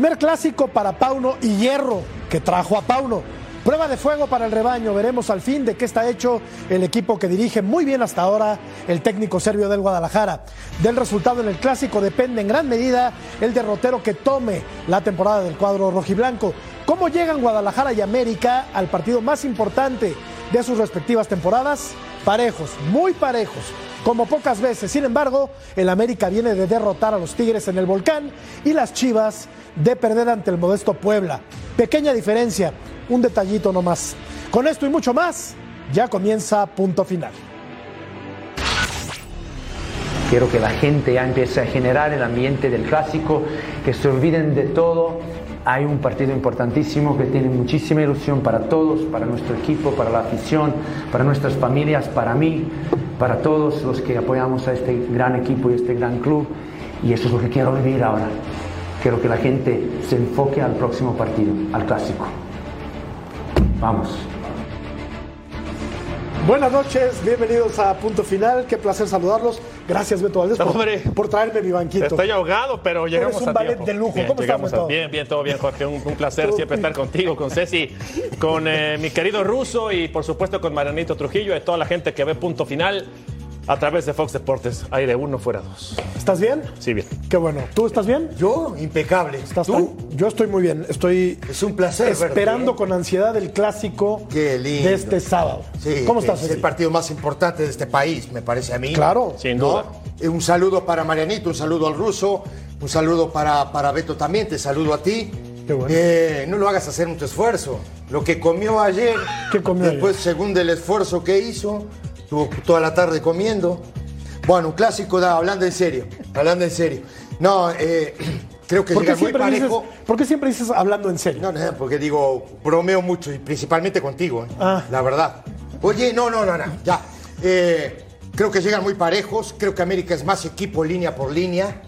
Primer clásico para Pauno y Hierro, que trajo a Pauno. Prueba de fuego para el rebaño. Veremos al fin de qué está hecho el equipo que dirige muy bien hasta ahora el técnico serbio del Guadalajara. Del resultado en el clásico depende en gran medida el derrotero que tome la temporada del cuadro rojiblanco. ¿Cómo llegan Guadalajara y América al partido más importante de sus respectivas temporadas? Parejos, muy parejos como pocas veces. Sin embargo, el América viene de derrotar a los Tigres en el Volcán y las Chivas de perder ante el modesto Puebla. Pequeña diferencia, un detallito nomás. Con esto y mucho más, ya comienza punto final. Quiero que la gente ya empiece a generar el ambiente del clásico, que se olviden de todo. Hay un partido importantísimo que tiene muchísima ilusión para todos, para nuestro equipo, para la afición, para nuestras familias, para mí, para todos los que apoyamos a este gran equipo y este gran club. Y eso es lo que quiero vivir ahora. Quiero que la gente se enfoque al próximo partido, al clásico. Vamos. Buenas noches, bienvenidos a Punto Final. Qué placer saludarlos. Gracias, Beto Valdés, por, Hombre. por traerme mi banquito. Estoy ahogado, pero llegamos eres un a ballet tiempo. de lujo. Bien, ¿Cómo a- Beto? Bien, bien, todo bien, Jorge. Un, un placer siempre estar contigo, con Ceci, con eh, mi querido Ruso y por supuesto con Marianito Trujillo y toda la gente que ve Punto Final a través de Fox Deportes. Aire uno, fuera dos. ¿Estás bien? Sí, bien. Qué bueno. ¿Tú estás bien? Yo, impecable. ¿Estás ¿Tú? tan- Yo estoy muy bien. Estoy Es un placer esperando verte, ¿eh? con ansiedad el clásico Qué lindo. de este sábado. Sí, ¿Cómo estás? Es Ceci? el partido más importante de este país, me parece a mí. Claro. Sin ¿no? duda. Eh, Un saludo para Marianito, un saludo al ruso, un saludo para, para Beto también, te saludo a ti. Qué bueno. Eh, no lo hagas hacer mucho esfuerzo. Lo que comió ayer, ¿Qué comió después, según del esfuerzo que hizo, estuvo toda la tarde comiendo. Bueno, un clásico, da, hablando en serio, hablando en serio. No, eh, creo que ¿Por qué, muy siempre dices, parejo. por qué siempre dices hablando en serio? No, no, porque digo, bromeo mucho y principalmente contigo, ¿eh? Ah. la verdad. Oye, no, no, no, no, ya. Eh, creo que llegan muy parejos, creo que América es más equipo línea por línea.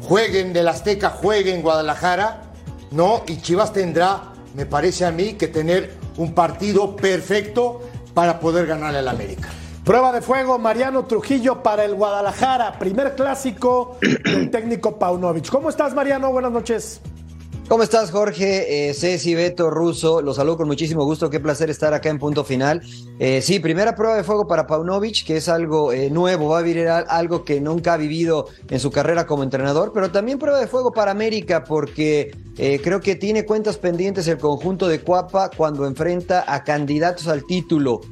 Jueguen del Azteca, jueguen Guadalajara, ¿no? Y Chivas tendrá, me parece a mí, que tener un partido perfecto para poder ganarle al América. Prueba de fuego, Mariano Trujillo para el Guadalajara. Primer clásico del técnico Paunovic. ¿Cómo estás, Mariano? Buenas noches. ¿Cómo estás, Jorge? Eh, Ceci, Beto, Russo, los saludo con muchísimo gusto. Qué placer estar acá en punto final. Eh, sí, primera prueba de fuego para Paunovic, que es algo eh, nuevo, va a vivir al- algo que nunca ha vivido en su carrera como entrenador, pero también prueba de fuego para América, porque eh, creo que tiene cuentas pendientes el conjunto de Cuapa cuando enfrenta a candidatos al título,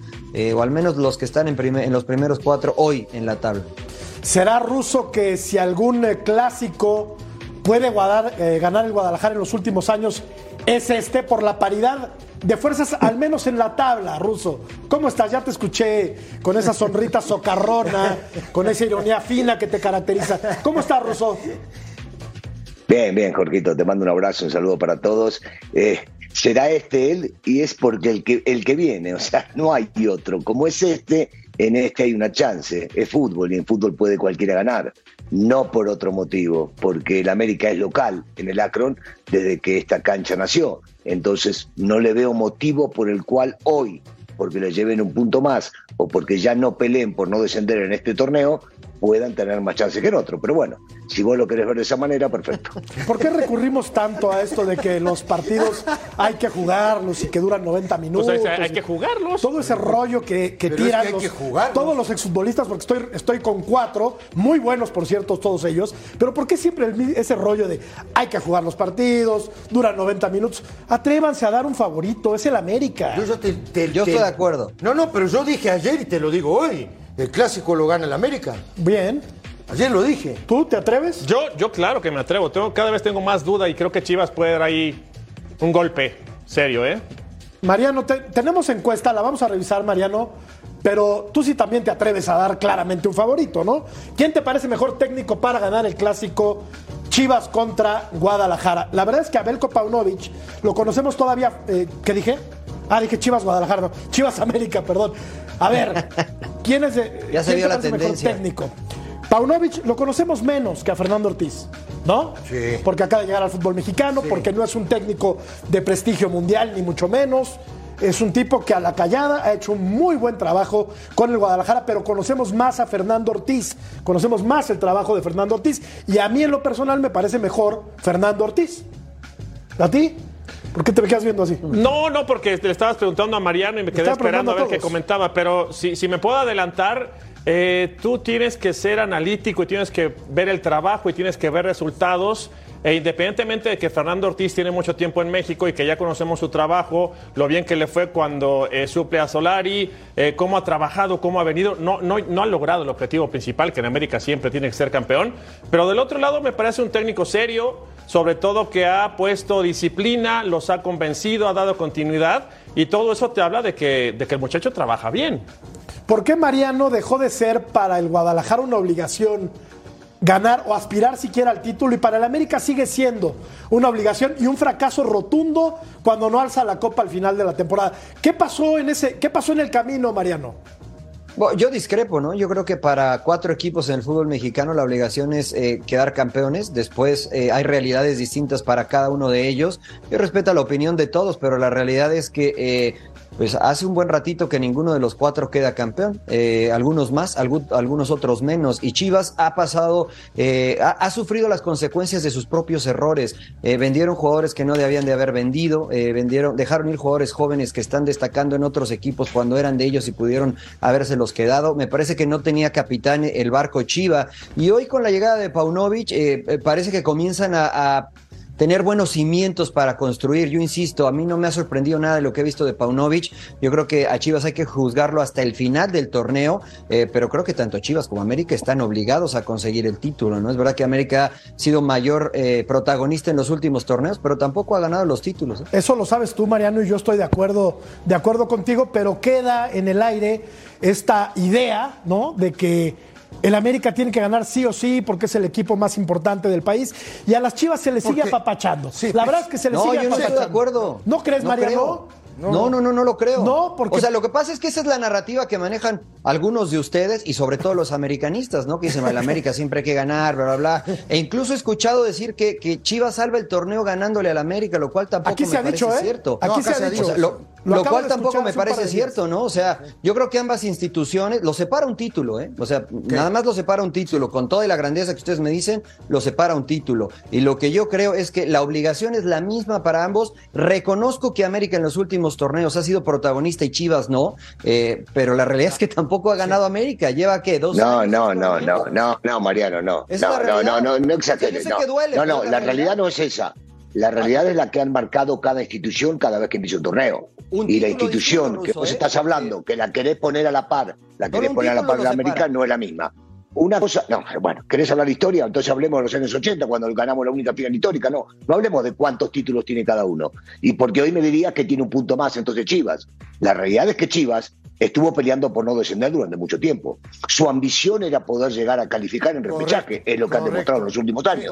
o al menos los que están en, en los primeros cuatro hoy en la tabla. ¿Será ruso que si algún clásico puede eh, ganar el Guadalajara en los últimos años es este por la paridad de fuerzas, al menos en la tabla, ruso? ¿Cómo estás? Ya te escuché con esa sonrita socarrona, con esa ironía fina que te caracteriza. ¿Cómo estás, ruso? Bien, bien, Jorgito, te mando un abrazo, un saludo para todos. Eh, será este él y es porque el que, el que viene, o sea, no hay otro. Como es este, en este hay una chance. Es fútbol y en fútbol puede cualquiera ganar. No por otro motivo, porque el América es local en el Akron desde que esta cancha nació. Entonces no le veo motivo por el cual hoy, porque le lleven un punto más o porque ya no peleen por no descender en este torneo, puedan tener más chance que en otro. Pero bueno, si vos lo querés ver de esa manera, perfecto. ¿Por qué recurrimos tanto a esto de que los partidos hay que jugarlos y que duran 90 minutos? Pues hay, hay que jugarlos. Todo ese rollo que, que Pero es tiran que hay los- que todos los exfutbolistas, porque estoy, estoy con cuatro, muy buenos por cierto todos ellos, pero ¿por qué siempre el ese rollo de hay que jugar los partidos, duran 90 minutos? Atrévanse a dar un favorito, es el América. Yo, ya te- te- Yo te- estoy de acuerdo. No, no, pero yo dije ayer y te lo digo hoy. El clásico lo gana el América. Bien, Ayer lo dije. ¿tú te atreves? Yo, yo claro que me atrevo. Tengo, cada vez tengo más duda y creo que Chivas puede dar ahí un golpe serio, ¿eh? Mariano, te- tenemos encuesta, la vamos a revisar, Mariano, pero tú sí también te atreves a dar claramente un favorito, ¿no? ¿Quién te parece mejor técnico para ganar el clásico Chivas contra Guadalajara? La verdad es que Abelko Paunovic lo conocemos todavía, eh, ¿qué dije? Ah, dije Chivas Guadalajara, no, Chivas América, perdón. A ver, ¿quién es de, Ya se vio la tendencia. técnico? Paunovic lo conocemos menos que a Fernando Ortiz, ¿no? Sí. Porque acaba de llegar al fútbol mexicano, porque no es un técnico de prestigio mundial, ni mucho menos. Es un tipo que a la callada ha hecho un muy buen trabajo con el Guadalajara, pero conocemos más a Fernando Ortiz, conocemos más el trabajo de Fernando Ortiz, y a mí en lo personal me parece mejor Fernando Ortiz. ¿A ti? ¿Por qué te me quedas viendo así? No, no, porque le estabas preguntando a Mariano y me quedé esperando a ver qué comentaba. Pero si, si me puedo adelantar, eh, tú tienes que ser analítico y tienes que ver el trabajo y tienes que ver resultados. E independientemente de que Fernando Ortiz tiene mucho tiempo en México y que ya conocemos su trabajo, lo bien que le fue cuando eh, suple a Solari, eh, cómo ha trabajado, cómo ha venido, no, no, no ha logrado el objetivo principal, que en América siempre tiene que ser campeón. Pero del otro lado me parece un técnico serio, sobre todo que ha puesto disciplina, los ha convencido, ha dado continuidad y todo eso te habla de que, de que el muchacho trabaja bien. ¿Por qué Mariano dejó de ser para el Guadalajara una obligación ganar o aspirar siquiera al título y para el América sigue siendo una obligación y un fracaso rotundo cuando no alza la copa al final de la temporada? ¿Qué pasó en ese qué pasó en el camino, Mariano? Yo discrepo, ¿no? Yo creo que para cuatro equipos en el fútbol mexicano la obligación es eh, quedar campeones. Después eh, hay realidades distintas para cada uno de ellos. Yo respeto la opinión de todos, pero la realidad es que eh, pues hace un buen ratito que ninguno de los cuatro queda campeón. Eh, algunos más, algu- algunos otros menos. Y Chivas ha pasado, eh, ha, sufrido las consecuencias de sus propios errores. Eh, vendieron jugadores que no debían de haber vendido, eh, vendieron, dejaron ir jugadores jóvenes que están destacando en otros equipos cuando eran de ellos y pudieron habérselos quedado. Me parece que no tenía capitán el barco Chiva. Y hoy con la llegada de Paunovic, parece que comienzan a tener buenos cimientos para construir. Yo insisto, a mí no me ha sorprendido nada de lo que he visto de Paunovic. Yo creo que a Chivas hay que juzgarlo hasta el final del torneo, eh, pero creo que tanto Chivas como América están obligados a conseguir el título. No es verdad que América ha sido mayor eh, protagonista en los últimos torneos, pero tampoco ha ganado los títulos. ¿eh? Eso lo sabes tú, Mariano, y yo estoy de acuerdo, de acuerdo contigo, pero queda en el aire esta idea, ¿no? De que el América tiene que ganar sí o sí porque es el equipo más importante del país y a las Chivas se le sigue Porque- apapachando. Sí, la verdad es que se le No, sigue yo no apapachando. estoy de acuerdo. ¿No crees, Mariano? creo. No, no, no, no lo creo. No, porque- O sea, lo que pasa es que esa es la narrativa que manejan algunos de ustedes y sobre todo los americanistas, ¿no? Que dicen, el América siempre hay que ganar, bla, bla, bla. E incluso he escuchado decir que, que Chivas salva el torneo ganándole al América, lo cual tampoco Aquí me se ha parece dicho, ¿eh? cierto. Aquí No, se ha se ha dicho. O sea, lo, Lo cual tampoco me parece cierto, ¿no? O sea, yo creo que ambas instituciones, lo separa un título, ¿eh? O sea, nada más lo separa un título, con toda la grandeza que ustedes me dicen, lo separa un título. Y lo que yo creo es que la obligación es la misma para ambos. Reconozco que América en los últimos torneos ha sido protagonista y Chivas no, eh, pero la realidad es que tampoco ha ganado América. Lleva, ¿qué? ¿Dos No, años? no, no, no, no, no, Mariano, no. Es No, la no, no, no, no exageres. No, duele, no, no, la la realidad. realidad no es esa. La realidad es la que han marcado cada institución cada vez que empieza un torneo. Un y la institución que vos ¿eh? estás hablando, que la querés poner a la par, la querés poner a la par de la América, separa. no es la misma. Una cosa, no, bueno, ¿querés hablar de historia? Entonces hablemos de los años 80, cuando ganamos la única final histórica. No, no hablemos de cuántos títulos tiene cada uno. Y porque hoy me dirías que tiene un punto más, entonces Chivas. La realidad es que Chivas estuvo peleando por no descender durante mucho tiempo. Su ambición era poder llegar a calificar en repechaje, es lo que han demostrado en los últimos años.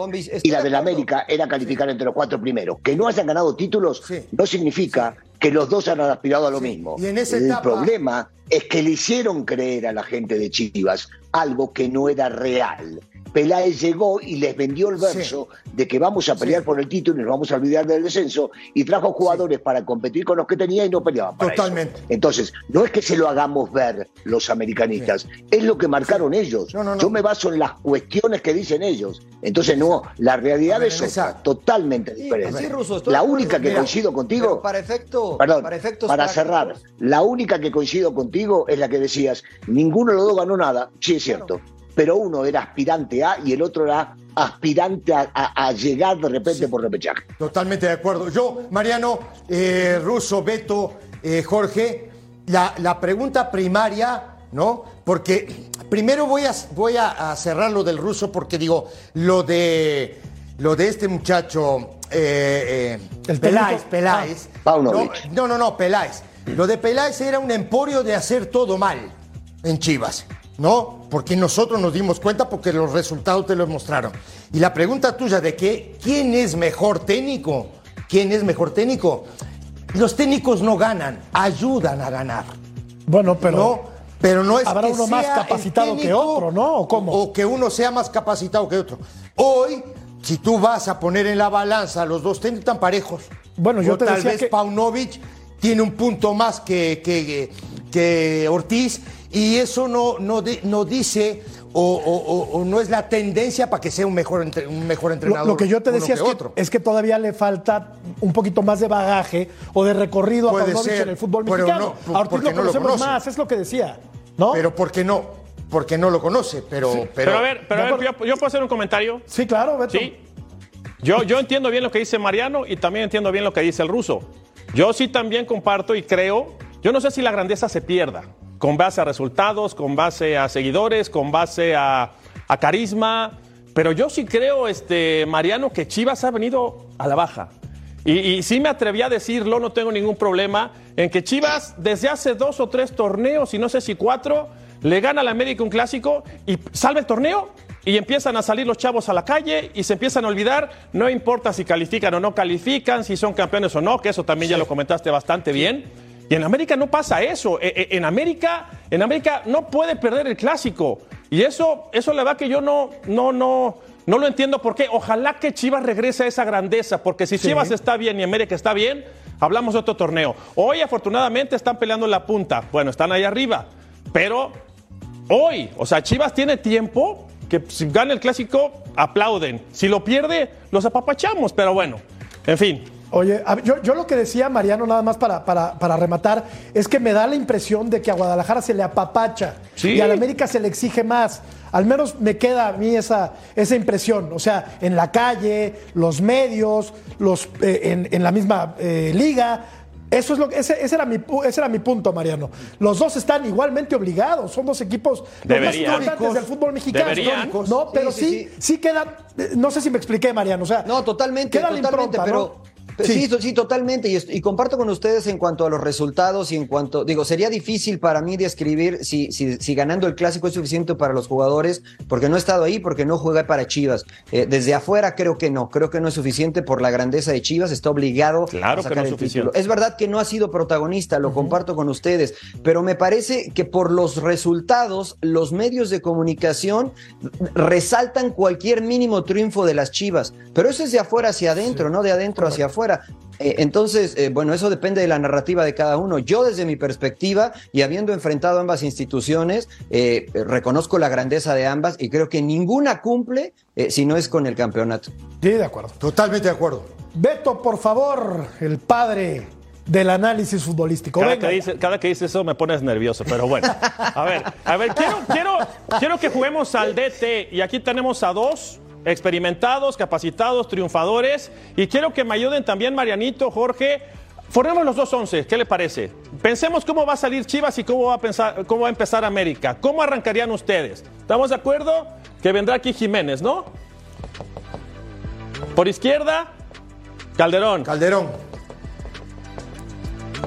Y la de de la acuerdo. América era calificar entre los cuatro primeros. Que no hayan ganado títulos Sí. no significa que los dos han aspirado a lo mismo. Y en esa El etapa- problema es que le hicieron creer a la gente de Chivas algo que no era real. Peláez llegó y les vendió el verso de que vamos a pelear por el título y nos vamos a olvidar del descenso y trajo jugadores para competir con los que tenía y no peleaban para eso. Totalmente. Entonces, no es que se lo hagamos ver los americanistas, es lo que marcaron ellos. No, no, no. Yo me baso en las cuestiones que dicen ellos. Entonces, no, la realidad ver, es otra, totalmente diferente. la única que Mira, coincido contigo, para efecto, Perdón, para efectos para cerrar, la única que coincido contigo es la que decías, ninguno de los dos ganó nada, sí es cierto, pero uno era aspirante a y el otro era aspirante a, a- a llegar de repente por repechaje. Totalmente de acuerdo. Yo, Mariano, eh, Russo, Beto, eh, Jorge, la, la pregunta primaria, ¿no? Porque primero voy a, voy a, a cerrar lo del ruso porque digo, lo de, lo de este muchacho, eh, eh, El Peláez. Peláez. Ah, Paunovic. No, no, no, Peláez. Lo de Peláez era un emporio de hacer todo mal en Chivas, ¿no? Porque nosotros nos dimos cuenta porque los resultados te lo mostraron. Y la pregunta tuya de que, ¿quién es mejor técnico? ¿Quién es mejor técnico? Los técnicos no ganan, ayudan a ganar. Bueno, pero ¿no? Pero no es habrá que uno más sea el capacitado que otro, ¿no? ¿O cómo? O que uno sea más capacitado que otro. Hoy, si tú vas a poner en la balanza los dos técnicos tan parejos. Bueno, yo o te tal decía vez que- Paunovic tiene un punto más que, que, que Ortiz y eso no, no, no dice o, o- o- o no es la tendencia para que sea un mejor, entre- un mejor entrenador. lo que yo te decía es, que, otro. es que todavía le falta un poquito más de bagaje o de recorrido a Puede Paunovic ser, en el fútbol pero mexicano. no, A Ortiz porque lo no lo conocemos conoce. más, es lo que decía. ¿no? Pero ¿por qué no? Porque no lo conoce, pero... pero, Pero, a ver, pero a de ver, yo, yo puedo hacer un comentario. sí, claro, Beto. Sí. Yo, yo entiendo bien lo que dice Mariano y también entiendo bien lo que dice el ruso. Yo sí también comparto y creo, yo no sé si la grandeza se pierda con base a resultados, con base a seguidores, con base a, a carisma, pero yo sí creo, este, Mariano, que Chivas ha venido a la baja. Y, y sí me atreví a decirlo, no tengo ningún problema, en que Chivas desde hace dos o tres torneos, y no sé si cuatro, le gana al América un clásico y salva el torneo y empiezan a salir los chavos a la calle y se empiezan a olvidar, no importa si califican o no califican, si son campeones o no, que eso también ya lo comentaste bastante bien. Y en América no pasa eso. E- e- En América, en América no puede perder el clásico. Y eso, eso la verdad que yo no, no, no, no lo entiendo por qué. Ojalá que Chivas regrese a esa grandeza, porque si Chivas está bien y América está bien, hablamos de otro torneo. Hoy afortunadamente están peleando en la punta. Bueno, están ahí arriba. Pero hoy, o sea, Chivas tiene tiempo que si gana el clásico, aplauden. Si lo pierde, los apapachamos. Pero bueno, en fin. Oye, a yo, yo lo que decía Mariano, nada más para, para, para rematar, es que me da la impresión de que a Guadalajara se le apapacha Sí. y a la América se le exige más. Al menos me queda a mí esa, esa impresión. O sea, en la calle, los medios, los, eh, en, en la misma eh, liga. Eso es lo que, ese, ese era mi, ese era mi punto, Mariano. Los dos están igualmente obligados. Son dos equipos los más importantes del fútbol mexicano. Deberían. No, pero Sí, sí, sí, sí, sí. queda. eh, No sé si me expliqué, Mariano. O sea, No, totalmente, queda la totalmente, impronta, pero. ¿no? Sí, sí, totalmente. Y, y comparto con ustedes en cuanto a los resultados y en cuanto, digo, sería difícil para mí describir si, si, si ganando el clásico es suficiente para los jugadores, porque no he estado ahí, porque no jugué para Chivas. Eh, desde afuera creo que no, creo que no es suficiente por la grandeza de Chivas, está obligado Claro a que sacar no es el título. suficiente. Es verdad que no ha sido protagonista, lo comparto con ustedes, pero me parece que por los resultados, los medios de comunicación resaltan cualquier mínimo triunfo de las Chivas, pero eso es de afuera hacia adentro, no de adentro hacia afuera. Eh, entonces, eh, bueno, eso depende de la narrativa de cada uno. Yo desde mi perspectiva y habiendo enfrentado ambas instituciones, eh, reconozco la grandeza de ambas y creo que ninguna cumple eh, si no es con el campeonato. Sí, de acuerdo. Totalmente de acuerdo. Beto, por favor, el padre del análisis futbolístico. Cada Venga. que, dice, cada que dice eso me pones nervioso, pero bueno. A ver, a ver, quiero, quiero, quiero que juguemos al DT y aquí tenemos a dos experimentados, capacitados, triunfadores y quiero que me ayuden también Marianito, Jorge. Formemos los dos once, ¿qué le parece? Pensemos cómo va a salir Chivas y cómo va a, pensar, cómo va a empezar América. ¿Cómo arrancarían ustedes? ¿Estamos de acuerdo? Que vendrá aquí Jiménez, ¿no? Por izquierda, Calderón. Calderón,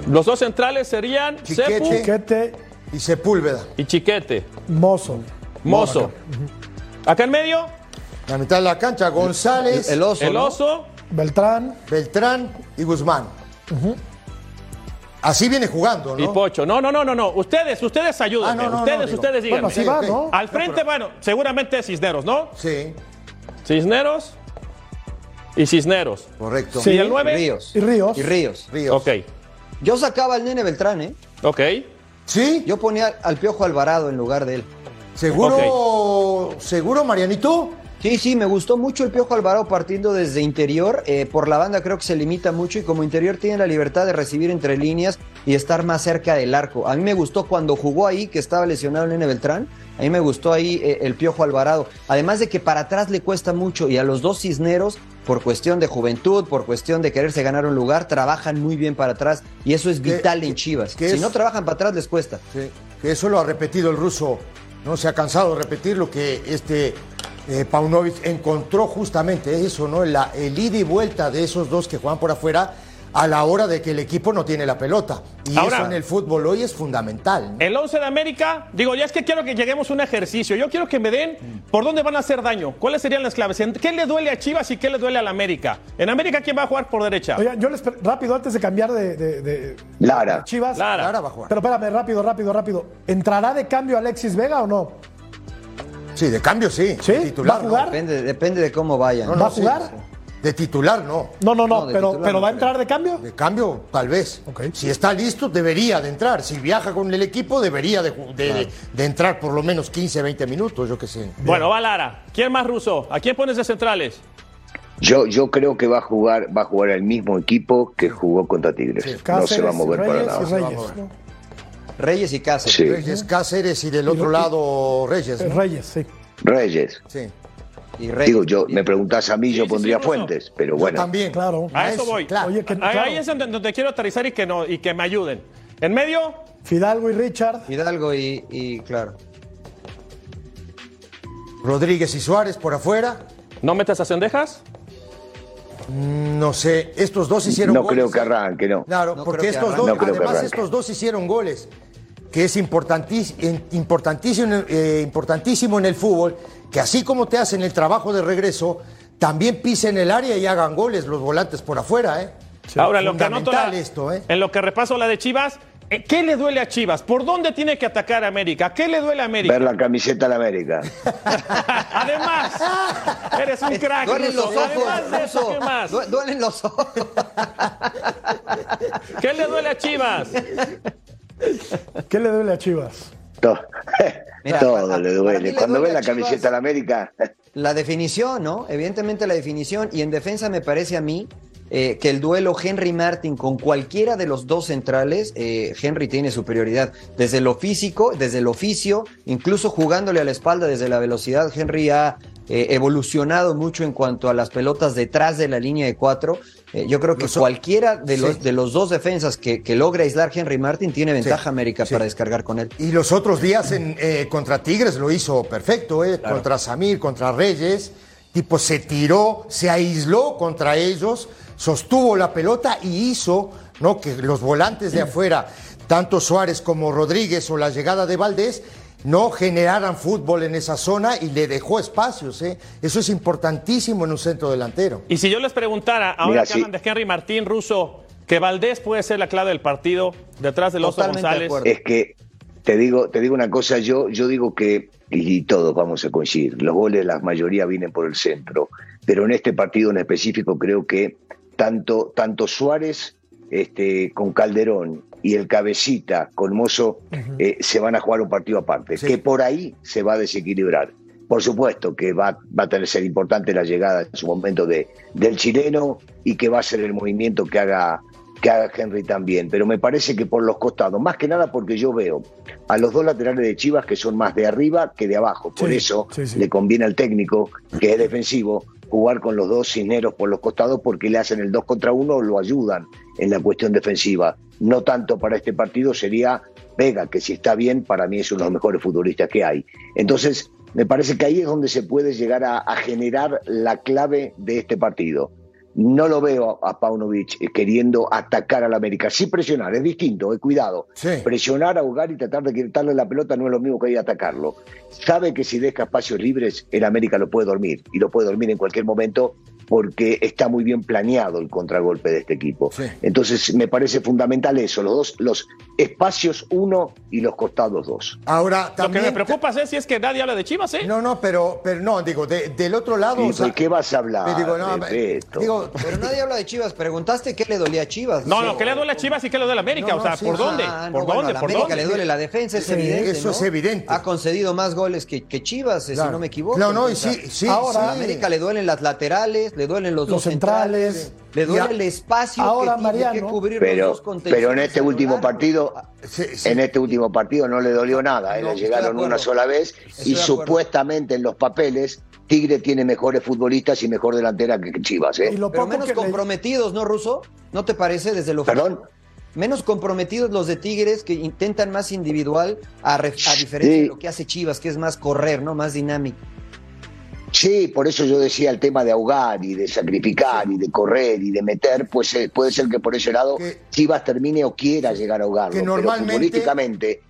Los dos centrales serían Chiquete. Cepu Chiquete, y Sepúlveda. y Chiquete. Mozo. Mozo. Acá en medio, La mitad de la cancha, González, El oso. el ¿no? oso. Beltrán. Beltrán y Guzmán. Así viene jugando, y ¿no? Pocho. No, no, no, no, no. Ustedes, ustedes ayúdenme. Ah, no, no, no, ustedes, ustedes díganme. Bueno, así va. ¿no? Al frente, bueno, seguramente Cisneros, ¿no? Sí, Cisneros y Cisneros. correcto. Sí. ¿Y el 9? Ríos. Y Ríos. Y Ríos. Ríos. Ok, Yo sacaba al nene Beltrán, ¿eh? ok. ¿Sí? Yo ponía al Piojo Alvarado en lugar de él. ¿Seguro, seguro, Marianito? Sí, sí, me gustó mucho el Piojo Alvarado partiendo desde interior. eh, por la banda creo que se limita mucho y como interior tiene la libertad de recibir entre líneas y estar más cerca del arco. A mí me gustó cuando jugó ahí, que estaba lesionado el Nene Beltrán. A mí me gustó ahí eh, el Piojo Alvarado. Además de que para atrás le cuesta mucho y a los dos Cisneros, por cuestión de juventud, por cuestión de quererse ganar un lugar, trabajan muy bien para atrás y eso es Que- vital que- en Chivas. que Si es- no trabajan para atrás les cuesta. Sí, que eso lo ha repetido el ruso, no se ha cansado de repetir lo que este eh, Paunovic encontró justamente eso, ¿no? La, el ida y vuelta de esos dos que juegan por afuera a la hora de que el equipo no tiene la pelota. Y Ahora- eso en el fútbol hoy es fundamental. ¿no? El 11 de América, digo, ya es que quiero que lleguemos a un ejercicio. Yo quiero que me den por dónde van a hacer daño. ¿Cuáles serían las claves? ¿En ¿Qué le duele a Chivas y qué le duele a la América? En América, ¿quién va a jugar por derecha? Oigan, yo les. Rápido, antes de cambiar de. de- de- Lara. Chivas. Lara. Lara va a jugar. Pero espérame, rápido, rápido, rápido. ¿Entrará de cambio Alexis Vega o no? Sí, de cambio sí. ¿Sí? Titular, ¿Va a jugar? ¿no? Depende, depende de cómo vayan. No, ¿Va a jugar? sí. De titular, no. No, no, no, No, de pero, titular pero no ¿va a entrar de cambio? De cambio, tal vez. Si está listo, debería de entrar. Si viaja con el equipo, debería de, de- de entrar por lo menos 15, 20 minutos, yo qué sé. Bueno, va Lara. ¿Quién más ruso? ¿A quién pones de centrales? Yo, yo creo que va a jugar, va a jugar el mismo equipo que jugó contra Tigres. no se va a mover para nada. Reyes. Reyes y Cáceres. Sí. Reyes Cáceres y del otro Ro- lado Reyes. ¿no? Reyes, sí. Reyes. Sí. Y Reyes. Digo, yo, me preguntás a mí, yo sí, pondría. Fuentes, pero Yo bueno. también. Claro. A eso voy. Claro. Oye, que- Ahí claro. ahí es donde, donde quiero aterrizar y que, no, y que me ayuden. En medio, Fidalgo y Richard. Hidalgo y, y claro. Rodríguez y Suárez por afuera. ¿no metes a Cendejas? No sé, estos dos hicieron No goles. creo que arranque, no. Claro, No porque estos dos, No además estos dos hicieron goles, que es en- importantísimo, eh, importantísimo en el fútbol, que así como te hacen el trabajo de regreso, también pisen el área y hagan goles los volantes por afuera, ¿eh? Ahora, en lo que anoto Fundamental la- esto, ¿eh? en lo que repaso la de Chivas, ¿qué le duele a Chivas? ¿Por dónde tiene que atacar a América? ¿Qué le duele a América? Ver la camiseta de la América. Además, eres un crack, Duelen los ojos. Además de eso. ¿qué más? Du- duelen los ojos. ¿Qué le duele a Chivas? ¿Qué le duele a Chivas? Todo, Mira, todo para- le duele. le Cuando duele ve la Chivas- camiseta de la América, La definición, ¿no? Evidentemente la definición. Y en defensa me parece a mí eh, que el duelo Henry Martin con cualquiera de los dos centrales, eh, Henry tiene superioridad. Desde lo físico, desde el oficio, incluso jugándole a la espalda desde la velocidad, Henry ha eh, evolucionado mucho en cuanto a las pelotas detrás de la línea de cuatro. Yo creo que Los- cualquiera de los, Sí. de los dos defensas que, que logra aislar Henry Martin tiene ventaja Sí, América sí. para descargar con él. Y los otros días en, contra Tigres lo hizo perfecto, ¿eh? contra Samir, contra Reyes. Tipo, se tiró, se aisló contra ellos, sostuvo la pelota y hizo ¿no? que los volantes de afuera, tanto Suárez como Rodríguez o la llegada de Valdés, no generaran fútbol en esa zona y le dejó espacios. ¿eh? Eso es importantísimo en un centro delantero. Y si yo les preguntara, ahora Mira, que sí. hablan de Henry Martín Russo, que Valdés puede ser la clave del partido detrás del Oso Totalmente de González. acuerdo. es que te digo, te digo una cosa, yo, yo digo que, y todos vamos a coincidir, los goles, la mayoría vienen por el centro, pero en este partido en específico creo que tanto, tanto Suárez este, con Calderón y el cabecita con Mozo eh, se van a jugar un partido aparte, Sí. que por ahí se va a desequilibrar. Por supuesto que va, va a tener ser importante la llegada en su momento de, del chileno y que va a ser el movimiento que haga, que haga Henry también. Pero me parece que por los costados, más que nada porque yo veo a los dos laterales de Chivas que son más de arriba que de abajo. Por Sí, eso sí. le conviene al técnico, que es defensivo, jugar con los dos cisneros por los costados porque le hacen el 2 contra 1 o lo ayudan en la cuestión defensiva. No tanto para este partido sería Vega, que si está bien, para mí es uno de los mejores futbolistas que hay. Entonces, me parece que ahí es donde se puede llegar a generar la clave de este partido. No lo veo a Paunovic eh, queriendo atacar al América. Sí presionar, es distinto, eh, cuidado. Sí. Presionar, ahogar y tratar de quitarle la pelota no es lo mismo que ir a atacarlo. Sabe que si deja espacios libres, el América lo puede dormir. Y lo puede dormir en cualquier momento porque está muy bien planeado el contragolpe de este equipo. Sí. Entonces me parece fundamental eso, los dos, los espacios uno y los costados dos. Ahora, Lo que me preocupa es si es que nadie habla de Chivas, ¿eh? No, no, pero, pero no, digo, de- del otro lado... ¿Y o sea, de qué vas a hablar? digo, no, digo, Pero nadie habla de Chivas. Preguntaste qué le dolía a Chivas. No, no, ¿qué le duele a Chivas y qué le duele a América? No, o sea, no, sí, ¿por dónde? Ah, no, ¿Por bueno, dónde? a la ¿Por América dónde? le duele la defensa, es Sí, evidente. eso ¿no? es evidente. Ha concedido más goles que, que Chivas, Claro. si no me equivoco. No, no, y O sea, sí, sí, ahora- sí. A América le duelen las laterales, le duelen los, Los dos centrales, centrales. le duele el espacio ahora, que tiene que Mariano, cubrir Pero, los dos pero en este último largo. partido, Sí, sí. en este último partido no le dolió nada, ¿eh? No, le llegaron una sola vez Estoy y supuestamente en los papeles Tigre tiene mejores futbolistas y mejor delantera que Chivas, ¿eh? Y lo Pero menos le- comprometidos, ¿no, Ruso? ¿No te parece desde lo Perdón. Menos comprometidos los de Tigres que intentan más individual a, re- a diferencia Sí. de lo que hace Chivas, que es más correr, ¿no? Más dinámico. Sí, por eso yo decía el tema de ahogar y de sacrificar y de correr y de meter, pues eh, puede ser que por ese lado Que- Chivas termine o quiera llegar a ahogarlo, que pero normalmente- futbolísticamente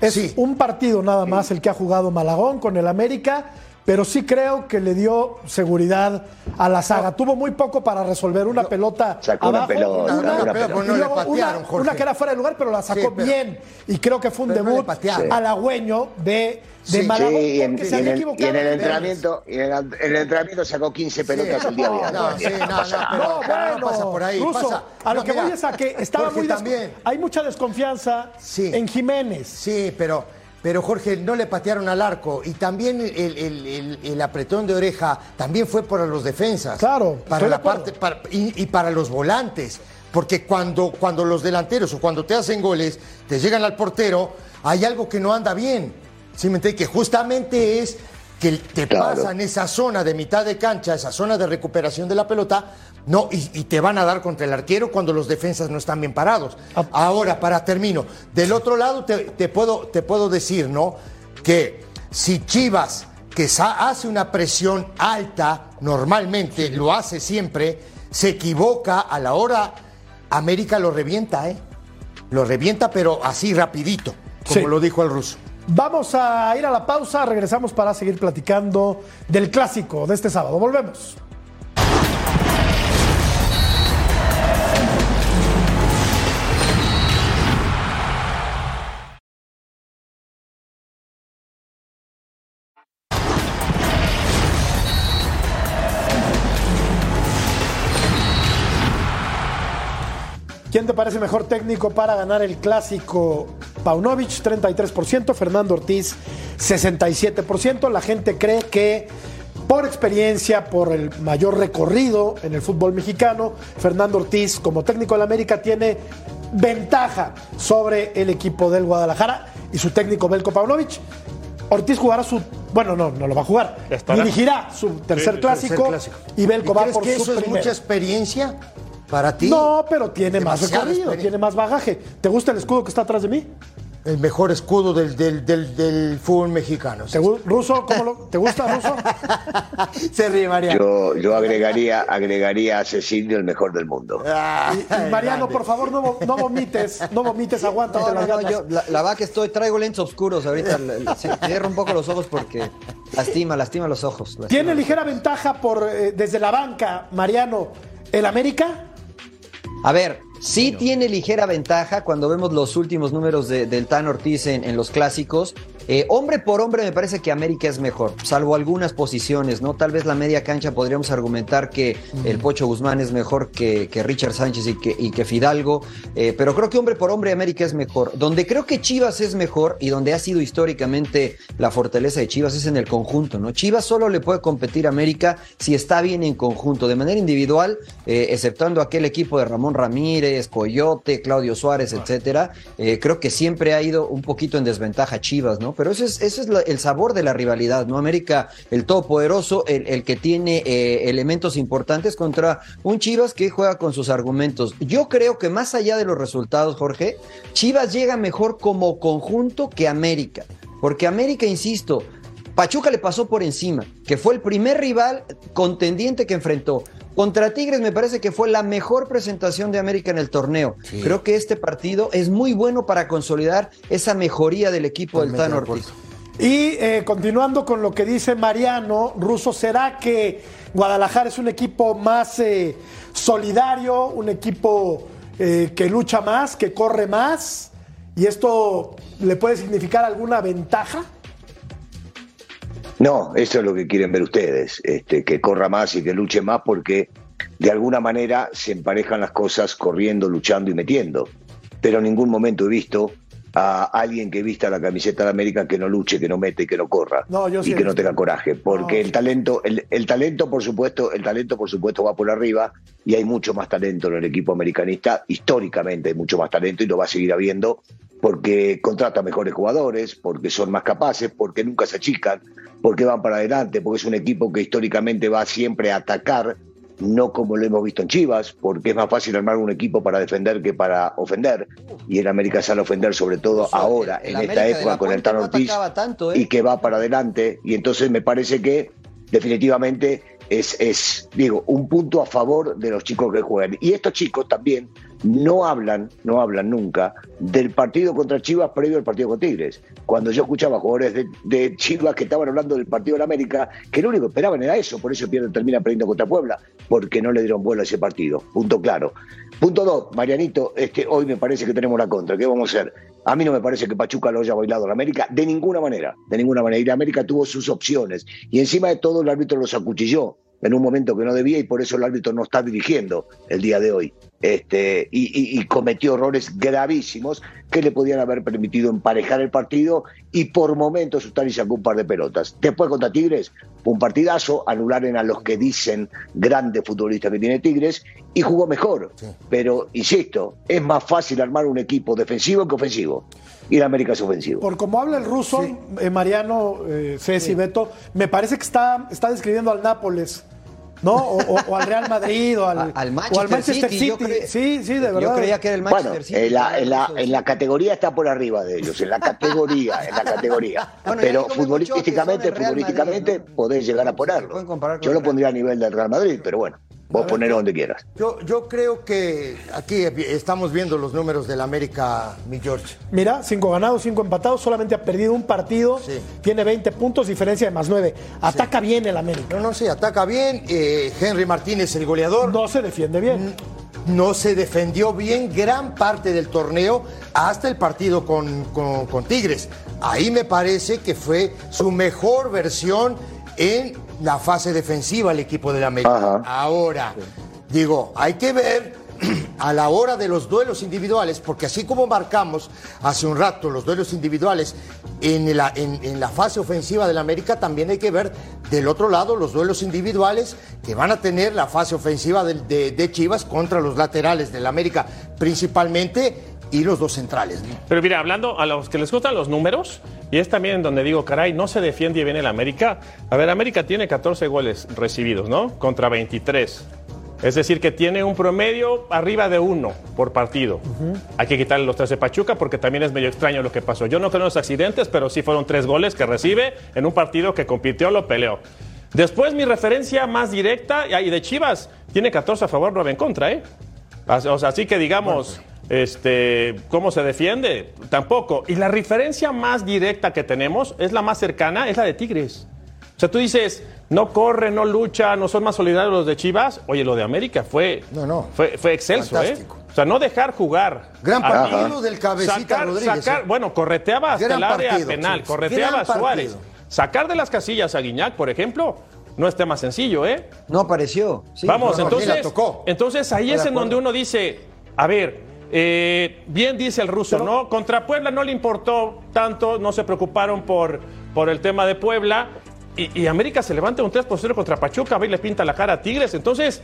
Es Sí. un partido nada más el que ha jugado Malagón con el América pero sí creo que le dio seguridad a la saga. Tuvo muy poco para resolver una pelota Sacó una abajo, pelota, una una, pelota, no patearon, una- que era fuera de lugar, pero la sacó Sí, pero- bien. Y creo que fue un no debut patearon. halagüeño de, de Sí. Malagón, Sí, y en, y el, equivocado. y en el en entrenamiento, y en el, en el entrenamiento sacó 15 pelotas el día No, viernes. no, sí, no, no, pasa nada. pero- No, bueno, no pasa por ahí, pasa- a lo no, que mira, voy es a que estaba muy también. Hay mucha desconfianza Sí. en Jiménez. Sí, pero, pero Jorge, no le patearon al arco. Y también el, el- el- el apretón de oreja también fue para los defensas. Claro, Para la parte, para- y, y para los volantes. Porque cuando, cuando los delanteros o cuando te hacen goles, te llegan al portero, hay algo que no anda bien. ¿Sí me entiendes? Que justamente es que te Claro. pasan esa zona de mitad de cancha, esa zona de recuperación de la pelota, no, y, y te van a dar contra el arquero cuando los defensas no están bien parados. Ah. Ahora, para termino, del otro lado te, te puedo, te puedo decir, ¿no? Que si Chivas, que hace una presión alta, normalmente lo hace siempre, se equivoca a la hora, América lo revienta, ¿eh? Lo revienta, pero así rapidito, como Sí. lo dijo el ruso. Vamos a ir a la pausa, regresamos para seguir platicando del clásico de este sábado. Volvemos. ¿Quién te parece mejor técnico para ganar el clásico? Paunovic, 33%, Fernando Ortiz, 67%. La gente cree que por experiencia, por el mayor recorrido en el fútbol mexicano, Fernando Ortiz como técnico de la América tiene ventaja sobre el equipo del Guadalajara y su técnico Belko Paunovic. Ortiz jugará su, bueno, no, no lo va a jugar. Estará. Dirigirá su tercer sí, clásico, clásico. y Belko ¿Y va por que su eso es mucha experiencia para ti? No, pero tiene más recorrido, tiene más bagaje. ¿Te gusta el escudo que está atrás de mí? El mejor escudo del, del, del, del fútbol mexicano. ¿Te, gu- Ruso, ¿cómo lo- ¿Te gusta, Ruso? Se ríe María. Yo, yo agregaría, agregaría a Cecilio el mejor del mundo. Y Mariano, por favor, no, no vomites, no vomites, aguántate No, no, yo, la, la verdad que estoy, traigo lentes oscuros ahorita. Cierro un poco los ojos porque lastima, lastima los ojos. lastima. Tiene ligera ventaja por eh, desde la banca, Mariano, el América. A ver, sí tiene ligera ventaja cuando vemos los últimos números de- del Tan Ortiz en, en los clásicos. Eh, hombre por hombre me parece que América es mejor, salvo algunas posiciones, ¿no? Tal vez la media cancha podríamos argumentar que el Pocho Guzmán es mejor que, que Richard Sánchez y que, y que Fidalgo, eh, pero creo que hombre por hombre América es mejor. Donde creo que Chivas es mejor y donde ha sido históricamente la fortaleza de Chivas es en el conjunto, ¿no? Chivas solo le puede competir a América si está bien en conjunto, de manera individual, eh, exceptuando aquel equipo de Ramón Ramírez, Coyote, Claudio Suárez, etcétera. creo que siempre ha ido un poquito en desventaja Chivas, ¿no? Pero ese es, el sabor de la rivalidad, ¿no? América, el todopoderoso, el, el que tiene eh, elementos importantes contra un Chivas que juega con sus argumentos. Yo creo que más allá de los resultados, Jorge, Chivas llega mejor como conjunto que América. Porque América, insisto, Pachuca le pasó por encima, que fue el primer rival contendiente que enfrentó. Contra Tigres me parece que fue la mejor presentación de América en el torneo. Creo que este partido es muy bueno para consolidar esa mejoría del equipo del Tan Totalmente de Ortiz. Y eh, continuando con lo que dice Mariano, Ruso, ¿será que Guadalajara es un equipo más eh, solidario, un equipo eh, que lucha más, que corre más? ¿Y esto le puede significar alguna ventaja? No, eso es lo que quieren ver ustedes, este, que corra más y que luche más porque de alguna manera se emparejan las cosas corriendo, luchando y metiendo. Pero en ningún momento he visto a alguien que vista la camiseta de América que no luche, que no mete, que no corra No, yo y que no tenga coraje, porque No. el talento, el, el talento por supuesto, el talento por supuesto va por arriba y hay mucho más talento en el equipo americanista, históricamente hay mucho más talento y lo va a seguir habiendo porque contrata mejores jugadores, porque son más capaces, porque nunca se achican, porque van para adelante, porque es un equipo que históricamente va siempre a atacar, no como lo hemos visto en Chivas, porque es más fácil armar un equipo para defender que para ofender, y en América sale ofender sobre todo ahora, en esta América época con el Tan Ortiz, tanto, ¿eh? y que va para adelante, y entonces me parece que definitivamente es, es, digo, un punto a favor de los chicos que juegan. Y estos chicos también no hablan, no hablan nunca del partido contra Chivas previo al partido con Tigres. Cuando yo escuchaba jugadores de, Chivas que estaban hablando del partido en América, que lo único que esperaban era eso, por eso pierden, termina perdiendo contra Puebla, porque no le dieron vuelo a ese partido. Punto claro. Punto dos, Marianito, este, hoy me parece que tenemos la contra. ¿Qué vamos a hacer? A mí no me parece que Pachuca lo haya bailado en América, de ninguna manera, de ninguna manera. Y América tuvo sus opciones. Y encima de todo el árbitro los acuchilló en un momento que no debía y por eso el árbitro no está dirigiendo el día de hoy. Este, y, y- y cometió errores gravísimos que le podían haber permitido emparejar el partido y por momentos Ustari sacó un par de pelotas. Después contra Tigres, un partidazo, anularon a los que dicen grandes futbolistas que tiene Tigres y jugó mejor. Pero, insisto, es más fácil armar un equipo defensivo que ofensivo. Y la América es ofensivo. Por como habla el ruso, eh, Mariano, eh, Ceci, Beto, me parece que está, está describiendo al Nápoles, ¿no? O, o- o al Real Madrid, o al, al o Manchester, al Manchester City. City. yo cre- sí, sí, de verdad. Yo creía que era el Bueno, Manchester City. en la, en, la, Eso, en la categoría está por arriba de ellos, en la categoría, en la categoría. Bueno, Pero futbolísticamente, futbolísticamente Madrid, ¿no? podés llegar a ponerlo. Yo lo pondría a nivel del Real Madrid, pero bueno, vos ponelo donde quieras. Yo, yo creo que aquí estamos viendo los números del América, mi George. Mira, cinco ganados, cinco empatados, solamente ha perdido un partido, Sí. tiene 20 puntos, diferencia de más 9. Ataca bien el América. No, no sé, ataca bien. eh, Henry Martínez, el goleador, No se defiende bien. no se defendió bien gran parte del torneo hasta el partido con, con- con Tigres. Ahí me parece que fue su mejor versión en la fase defensiva el equipo del América. Ajá. Ahora, digo, hay que ver a la hora de los duelos individuales, porque así como marcamos hace un rato los duelos individuales en la, en, en la fase ofensiva del América, también hay que ver del otro lado los duelos individuales que van a tener la fase ofensiva de, de Chivas contra los laterales del América, principalmente, y los dos centrales. ¿no? Pero mira, hablando a los que les gustan los números, y es también donde digo, caray, no se defiende bien el América. A ver, América tiene 14 goles recibidos, ¿no? Contra 23. Es decir, que tiene un promedio arriba de uno por partido. Hay que quitarle los tres de Pachuca porque también es medio extraño lo que pasó. Yo no creo en los accidentes, pero sí fueron tres goles que recibe en un partido que compitió, lo peleó. Después mi referencia más directa, y de Chivas, tiene 14 a favor, 9 en contra, ¿eh? O sea, así que digamos, este, ¿cómo se defiende? Tampoco. Y la referencia más directa que tenemos es la más cercana, es la de Tigres. O sea, tú dices, no corre, no lucha, no son más solidarios los de Chivas. Oye, lo de América fue, No, no. fue, fue excelso, Fantástico. ¿eh? O sea, no dejar jugar. Gran partido Tigres. del cabecita sacar, Rodríguez, sacar- ¿eh? bueno, correteaba hasta Gran el área partido, penal, correteaba Gran a Suárez. partido. Sacar de las casillas a Guiñac, por ejemplo, no es tema sencillo, ¿eh? No apareció. sí. Vamos, no, entonces, tocó. entonces ahí es en donde uno dice, a ver, eh, bien dice el ruso, ¿no? Contra Puebla no le importó tanto, no se preocuparon por, por el tema de Puebla. Y, y América se levanta un 3 por 0 contra Pachuca, va y le pinta la cara a Tigres. Entonces,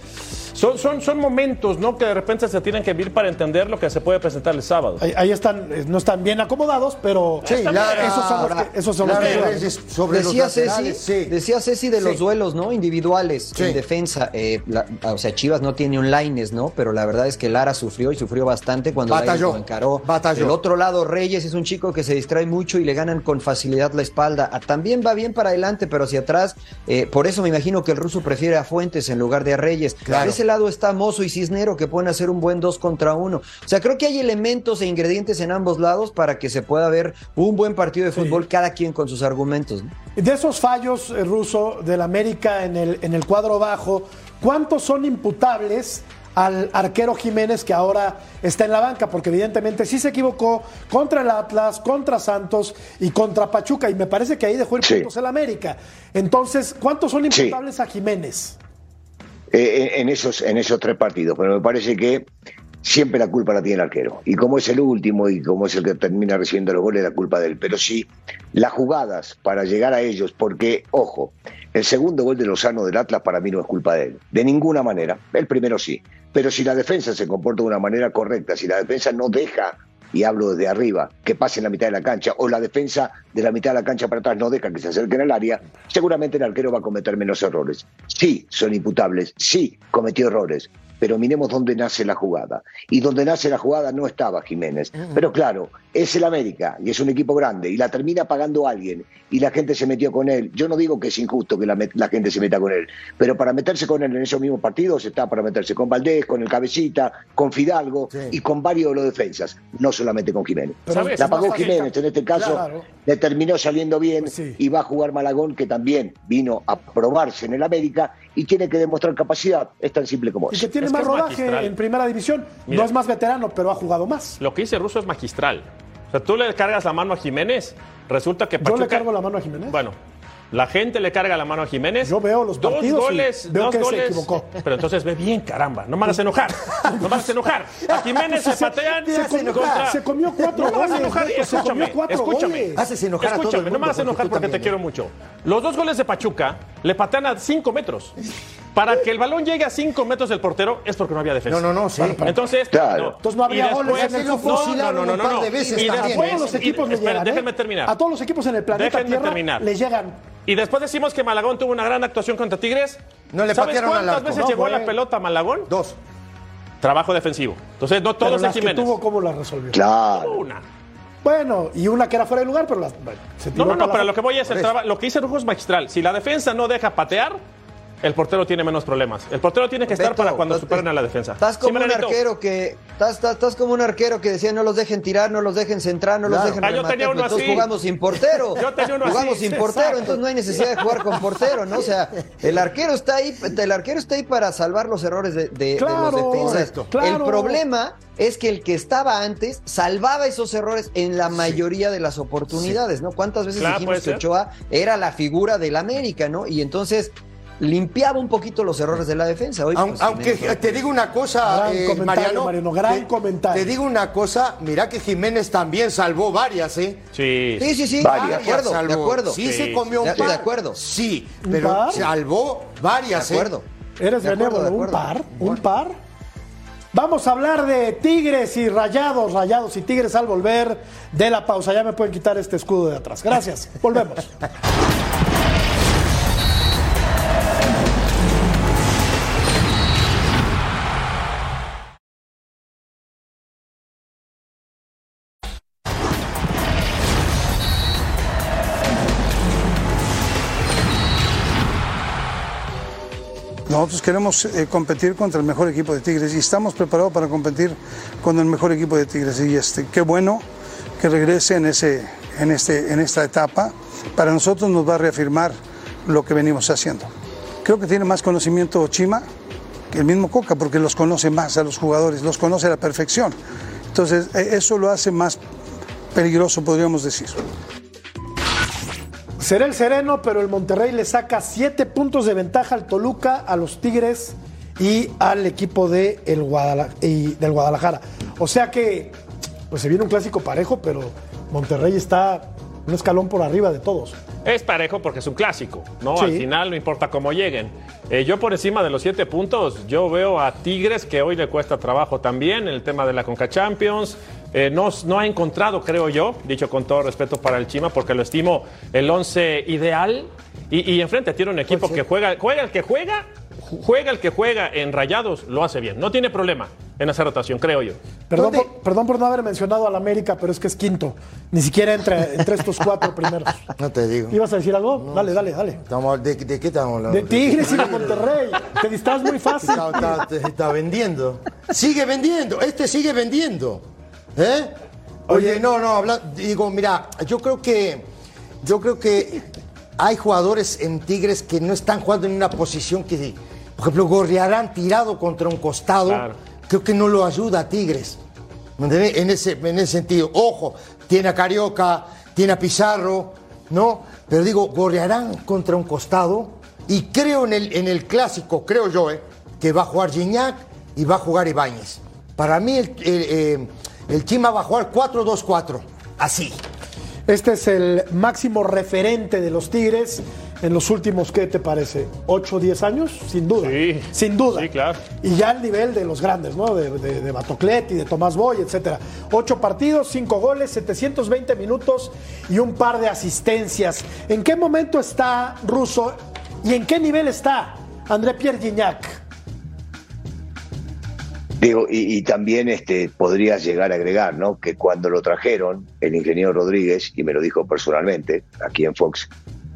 son, son, son momentos, ¿no? Que de repente se tienen que vivir para entender lo que se puede presentar el sábado. Ahí, ahí están, eh, no están bien acomodados, pero Sí, Lara, esos son los que, esos son los que sobre decía los Ceci, sí. decía Ceci de los duelos, ¿no? Individuales Sí. en defensa. Eh, la- o sea, Chivas no tiene un lines, ¿no? Pero la verdad es que Lara sufrió y sufrió bastante cuando Batalló, lo encaró. batalló. Del otro lado, Reyes es un chico que se distrae mucho y le ganan con facilidad la espalda. Ah, También va bien para adelante, pero hacia atrás. eh, por eso me imagino que el ruso prefiere a Fuentes en lugar de a Reyes. Claro. De ese lado está Mozo y Cisnero que pueden hacer un buen dos contra uno. O sea, creo que hay elementos e ingredientes en ambos lados para que se pueda ver un buen partido de fútbol, cada quien con sus argumentos. ¿no? De esos fallos, eh, ruso, del América en el, en el cuadro bajo, ¿cuántos son imputables al arquero Jiménez que ahora está en la banca? Porque evidentemente sí se equivocó contra el Atlas, contra Santos y contra Pachuca, y me parece que ahí dejó ir Sí. puntos el América. Entonces, ¿cuántos son Sí. imputables a Jiménez? Eh, en, esos, en esos tres partidos, pero me parece que siempre la culpa la tiene el arquero. Y como es el último y como es el que termina recibiendo los goles, la culpa de él. Pero sí, las jugadas para llegar a ellos, porque, ojo, el segundo gol de Lozano del Atlas para mí no es culpa de él, de ninguna manera. El primero sí. Pero si la defensa se comporta de una manera correcta, si la defensa no deja y hablo desde arriba, que pase en la mitad de la cancha, o la defensa de la mitad de la cancha para atrás no deja que se acerquen al área, seguramente el arquero va a cometer menos errores. Sí, son imputables, sí, cometió errores, pero miremos dónde nace la jugada. Y donde nace la jugada no estaba Jiménez. Pero claro, es el América y es un equipo grande y la termina pagando alguien y la gente se metió con él. Yo no digo que es injusto que la, met- la gente se meta con él, pero para meterse con él en esos mismos partidos está para meterse con Valdés, con el Cabecita, con Fidalgo Sí. y con varios de los defensas, no solamente con Jiménez. La pagó. Jiménez, en este caso Claro. le terminó saliendo bien Pues sí. y va a jugar Malagón, que también vino a probarse en el América y tiene que demostrar capacidad. Es tan simple como Y eso. que tiene Es más rodaje magistral. en primera división. Mira. No es más veterano, pero ha jugado más. Lo que dice Russo es magistral. O sea, tú le cargas la mano a Jiménez, resulta que Yo Pachuca... le cargo la mano a Jiménez. Bueno, la gente le carga la mano a Jiménez. Yo veo los dos partidos y goles, veo dos que se goles. equivocó. Pero entonces ve bien, caramba. No me hagas enojar. No me hagas enojar. A Jiménez se patean. se comió- contra- se comió cuatro no me hagas goles, enojar. Beto, se Escúchame, comió cuatro escúchame. goles. Haces enojar a todo el Escúchame, no me hagas porque enojar porque te quiero mucho. Los dos goles de Pachuca le patean a 5 metros. Para que el balón llegue a 5 metros del portero es porque no había defensa. No, no, no, sí. Entonces, Claro. Entonces no habría Y goles después- en el lo fútbol. fusilaron un par de veces Y también. A después- todos los y- equipos espera, llegan. ¿eh? Déjenme terminar. A todos los equipos en el planeta Déjenme Tierra terminar. le llegan. Y después decimos que Malagón tuvo una gran actuación contra Tigres. No le ¿Sabes patearon cuántas veces No, llegó fue- la pelota a Malagón? Dos. Trabajo defensivo. Entonces, no Pero todos las es que Jiménez. tuvo, ¿cómo las resolvió? Claro. Una. Bueno, y una que era fuera de lugar, pero se tiró No, no, no, para pero la- lo que voy es el lo que dice Rujo es magistral. Si la defensa no deja patear, el portero tiene menos problemas. El portero tiene que estar Beto, para cuando superen a la defensa. Estás como Sí, un arquero que estás, estás, estás como un arquero que decía no los dejen tirar, no los dejen centrar, no los dejen Ah, yo rematar. tenía uno entonces así. jugamos sin portero. Yo tenía uno así, jugamos sin portero, exacto. entonces no hay necesidad de jugar con portero, ¿no? O sea, el arquero está ahí, el arquero está ahí para salvar los errores de, de- de Claro, los defensas. Claro. El problema es que el que estaba antes salvaba esos errores en la mayoría de las oportunidades, ¿no? ¿Cuántas veces Claro, dijimos que ser. Ochoa era la figura del América, ¿no? Y entonces limpiaba un poquito los errores de la defensa. Hoy, pues, Aunque te digo una cosa, Gran eh, comentario, Mariano, Mariano, gran te- comentario. Te digo una cosa, mira que Jiménez también salvó varias, ¿eh? Sí. Sí, sí, sí, Varias. de acuerdo, de acuerdo. Sí, Sí, se comió un par. de acuerdo. Sí, ¿Un pero par? salvó varias, De acuerdo. Eres De acuerdo, de un acuerdo. par, un par. Vamos a hablar de Tigres y Rayados, Rayados y Tigres al volver de la pausa. Ya me pueden quitar este escudo de atrás. Gracias. Volvemos. Nosotros queremos eh, competir contra el mejor equipo de Tigres y estamos preparados para competir con el mejor equipo de Tigres. Y este, qué bueno que regrese en, ese, en, este, en esta etapa. Para nosotros nos va a reafirmar lo que venimos haciendo. Creo que tiene más conocimiento Chima que el mismo Coca, porque los conoce más a los jugadores, los conoce a la perfección. Entonces, eh, eso lo hace más peligroso, podríamos decir. Será el sereno, pero el Monterrey le saca siete puntos de ventaja al Toluca, a los Tigres y al equipo de el Guadala- y del Guadalajara. O sea que, pues se viene un clásico parejo, pero Monterrey está un escalón por arriba de todos. Es parejo porque es un clásico, ¿no? Sí. Al final no importa cómo lleguen. Eh, yo por encima de los siete puntos, yo veo a Tigres que hoy le cuesta trabajo también el tema de la Conca Champions. Eh, no, no ha encontrado, creo yo, dicho con todo respeto para el Chima, porque lo estimo el 11 ideal. Y, y enfrente tiene un equipo que juega, juega el que juega, juega el que juega en rayados, lo hace bien. No tiene problema en esa rotación, creo yo. Perdón por, perdón por no haber mencionado al América, pero es que es quinto. Ni siquiera entre, entre estos cuatro primeros. No te digo. ¿Ibas a decir algo? dale, dale, dale. Estamos- ¿De, de qué estamos hablando? De Tigres y de Monterrey. Te distraes muy fácil. Está, está- te- está vendiendo. Sigue vendiendo, este sigue vendiendo. ¿Eh? Oye, no, no, habla- digo, mira, yo creo que yo creo que hay jugadores en Tigres que no están jugando en una posición que, por ejemplo, Gorriarán tirado contra un costado, Claro. creo que no lo ayuda a Tigres. En ese, en ese sentido. Ojo, tiene a Carioca, tiene a Pizarro, ¿no? Pero digo, Gorriarán contra un costado. Y creo en el, en el clásico, creo yo, ¿eh? que va a jugar Gignac y va a jugar Ibáñez. Para mí, el, el, eh, el Chima va a jugar 4-2-4. Así. Este es el máximo referente de los Tigres en los últimos, ¿qué te parece? ¿8 o 10 años? Sin duda. Sí. Sin duda. Sí, claro. Y ya al nivel de los grandes, ¿no? De, de, de Batoclet y de Tomás Boy, etcétera. Ocho partidos, cinco goles, 720 minutos y un par de asistencias. ¿En qué momento está Russo y en qué nivel está André Pierre Gignac? Digo, y, y también este, podrías llegar a agregar, ¿no? Que cuando lo trajeron, el ingeniero Rodríguez, y me lo dijo personalmente aquí en Fox,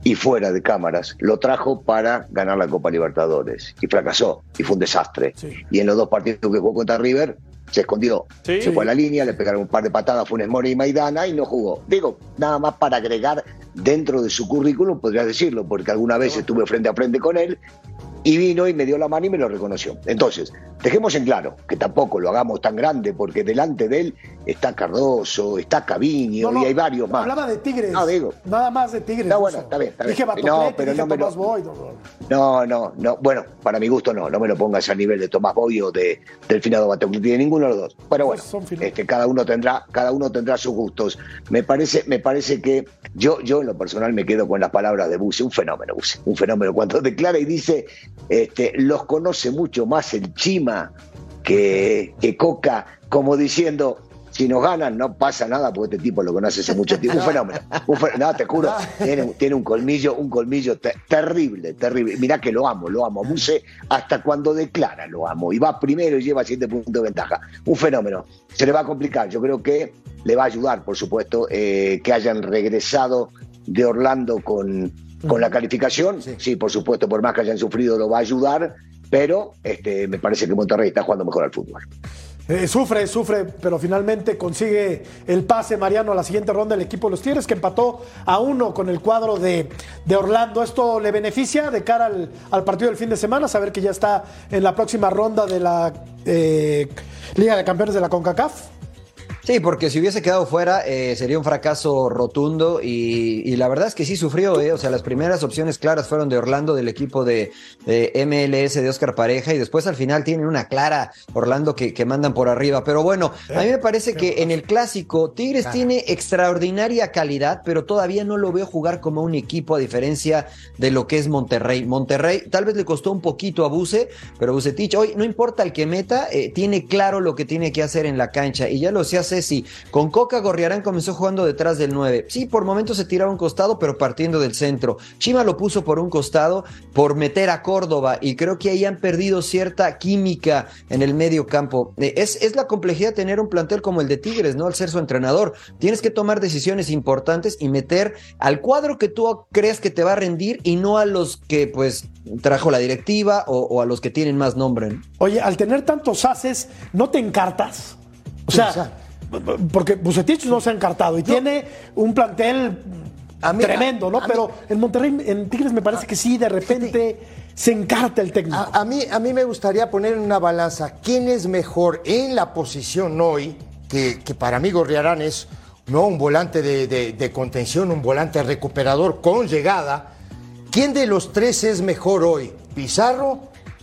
y fuera de cámaras, lo trajo para ganar la Copa Libertadores. Y fracasó, y fue un desastre. Sí. Y en los dos partidos que jugó contra River, se escondió. Sí. Se fue a la línea, le pegaron un par de patadas a Funes Mori y Maidana y no jugó. Digo, nada más para agregar dentro de su currículum, podrías decirlo, porque alguna vez estuve frente a frente con él y vino y me dio la mano y me lo reconoció. Entonces, dejemos en claro que tampoco lo hagamos tan grande, porque delante de él está Cardoso, está Caviño No, no, y hay varios más. Hablaba de Tigres. No, digo. Nada más de Tigres. Está bueno, está bien, está bien. Dije No, pero dije no me lo- Tomás Boy. no, no. No, no, no. Bueno, para mi gusto no. No me lo pongas a nivel de Tomás Boy o de, del finado Batocleti, de ninguno de los dos. Pero bueno, Pues este, cada uno tendrá, cada uno tendrá sus gustos. Me parece, me parece que yo, yo en lo personal me quedo con las palabras de Buse, un fenómeno, Buse, un fenómeno. Cuando declara y dice, este, los conoce mucho más el Chima que, que Coca, como diciendo. Si nos ganan, no pasa nada, porque este tipo lo conoce hace mucho tiempo. Un fenómeno. Un no, te juro, tiene, tiene un colmillo, un colmillo te- terrible, terrible. Mirá que lo amo, lo amo. Buse hasta cuando declara lo amo. Y va primero y lleva siete puntos de ventaja. Un fenómeno. Se le va a complicar. Yo creo que le va a ayudar, por supuesto, eh, que hayan regresado de Orlando con, con la calificación. Sí. por supuesto, por más que hayan sufrido, lo va a ayudar. Pero este, me parece que Monterrey está jugando mejor al fútbol. Eh, sufre, sufre, pero finalmente consigue el pase Mariano a la siguiente ronda del equipo de los Tigres, que empató a uno con el cuadro de, de Orlando. ¿Esto le beneficia de cara al, al partido del fin de semana? Saber que ya está en la próxima ronda de la eh, Liga de Campeones de la CONCACAF. Sí, porque si hubiese quedado fuera eh, sería un fracaso rotundo y, y la verdad es que sí sufrió, eh. o sea, las primeras opciones claras fueron de Orlando del equipo de, de MLS de Oscar Pareja y después al final tienen una clara Orlando que, que mandan por arriba. Pero bueno, a mí me parece que en el clásico Tigres tiene extraordinaria calidad, pero todavía no lo veo jugar como un equipo a diferencia de lo que es Monterrey. Monterrey tal vez le costó un poquito a Buse, pero Bucetich hoy no importa el que meta, eh, tiene claro lo que tiene que hacer en la cancha y ya lo se hace Ceci. Con Coca Gorriarán comenzó jugando detrás del 9. Sí, por momentos se tiraba un costado, pero partiendo del centro. Chima lo puso por un costado por meter a Córdoba y creo que ahí han perdido cierta química en el medio campo. Eh, es, es la complejidad de tener un plantel como el de Tigres, ¿no? Al ser su entrenador. Tienes que tomar decisiones importantes y meter al cuadro que tú crees que te va a rendir y no a los que pues trajo la directiva o, o a los que tienen más nombre. ¿no? Oye, al tener tantos haces, ¿no te encartas? O sea, porque Bucetich no se ha encartado y tiene un plantel A mí- tremendo, ¿no? a- a Pero en Monterrey, en Tigres me parece que sí, de repente se encarta el técnico. A, a mí, a mí me gustaría poner en una balanza quién es mejor en la posición hoy, que, que para mí Gorriarán es no un volante de, de- de contención, un volante recuperador con llegada. ¿Quién de los tres es mejor hoy? ¿Pizarro,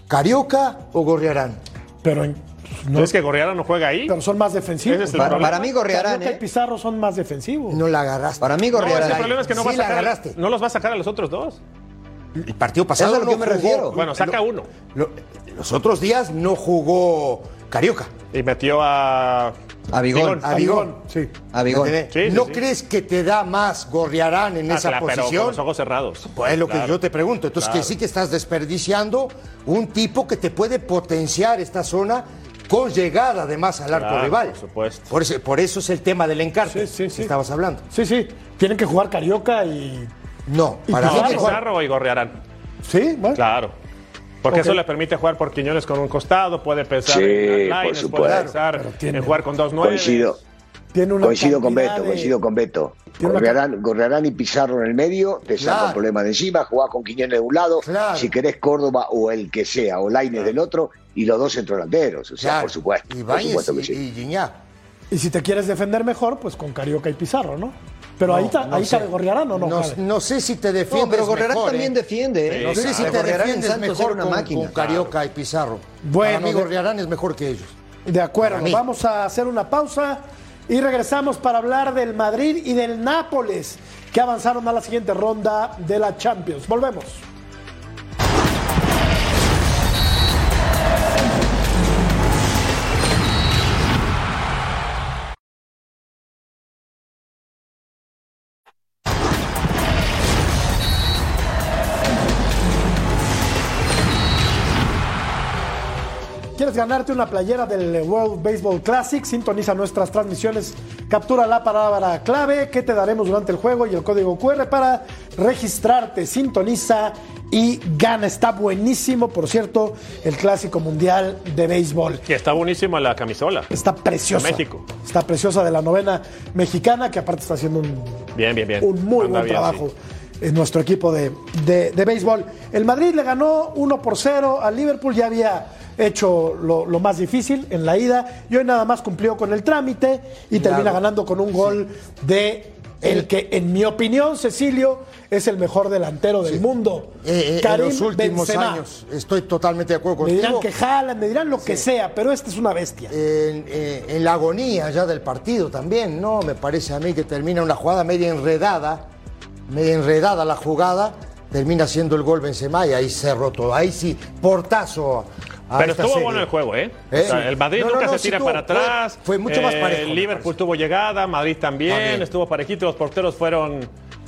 Carioca o Gorriarán? pero, en- no- ¿Es que Gorriara no juega ahí? pero son más defensivos. Es Para, para mí Gorriarán, Carioca y ¿eh? Pizarro son más defensivos. No la agarraste. Para mí No, Gorriarán. problema es que no, Sí va a la sacar, agarraste. no los va a sacar a los otros dos. El partido pasado Es a lo no que me jugó. refiero. Bueno, saca Lo- uno. lo- los otros días no jugó Carioca. Y metió a. A Bigón. A Bigón. Sí. A Bigón. ¿Entendés? Sí, sí, ¿No sí. crees que te da más Gorriarán en Ah, esa claro, pero con posición? los ojos cerrados. Pues es lo Claro. que yo te pregunto. Entonces, Claro. que sí que estás desperdiciando un tipo que te puede potenciar esta zona con llegada además al arco Claro, rival. por supuesto. Por eso, por eso es el tema del encarte Sí, sí, sí. que estabas hablando. Sí, sí. Tienen que jugar Carioca y. No, ¿Y para mí Pizarro? y Gorriarán. Sí, bueno. Claro. Porque eso le permite jugar por Quiñones con un costado, puede pensar Sí, en por puede pensar en jugar con dos nueve. Coincido. Tiene una Coincido con Beto, de- coincido con Beto. Gorriarán y Pizarro en el medio, te saca Claro. un problema de encima, jugás con Quiñones de un lado, Claro. si querés Córdoba o el que sea, o Lainez del otro, y los dos centrodelanteros. O sea, Claro. por supuesto. por Ibáñez supuesto que y, sí. y si te quieres defender mejor, pues con Carioca y Pizarro, ¿no? Pero ahí, ta- No ahí sé. cabe Gorriarán o no, No, sé si te defiendes No, pero Gorriarán mejor, también ¿eh? defiende. ¿eh? No sé si te en defiendes Santos mejor una con, máquina. con Carioca y Pizarro. Bueno, Para mí de- Gorriarán es mejor que ellos. De acuerdo, vamos a hacer una pausa y regresamos para hablar del Madrid y del Nápoles, que avanzaron a la siguiente ronda de la Champions. Volvemos. ¿Quieres ganarte una playera del World Baseball Classic? Sintoniza nuestras transmisiones, captura la palabra clave que te daremos durante el juego y el código QR para registrarte. Sintoniza y gana. Está buenísimo, por cierto, el Clásico Mundial de Béisbol. Y está buenísima la camisola. Está preciosa. De México. Está preciosa de la novena mexicana, que aparte está haciendo un, Bien, bien, bien. un muy Anda buen bien, trabajo sí. en nuestro equipo de, de- de béisbol. El Madrid le ganó 1 por 0 al Liverpool, ya había hecho lo, lo más difícil en la ida y hoy nada más cumplió con el trámite y termina ganando con un gol de el que, en mi opinión, Cecilio, es el mejor delantero del mundo. Eh, eh, en Karim los últimos Benzema. años. Estoy totalmente de acuerdo Me dirán contigo. que jalan, me dirán lo que sea, pero este es una bestia. en, eh, en la agonía ya del partido también, ¿no? Me parece a mí que termina una jugada media enredada, media enredada la jugada, termina siendo el gol Benzema y ahí cerró todo. Ahí sí, portazo. A Pero estuvo serie. bueno el juego, ¿eh? ¿Eh? O sea, el Madrid No, nunca no, se tira tuvo- para atrás. fue mucho más Eh, parejo, me Liverpool tuvo llegada, Madrid también, También. estuvo parejito, los porteros fueron,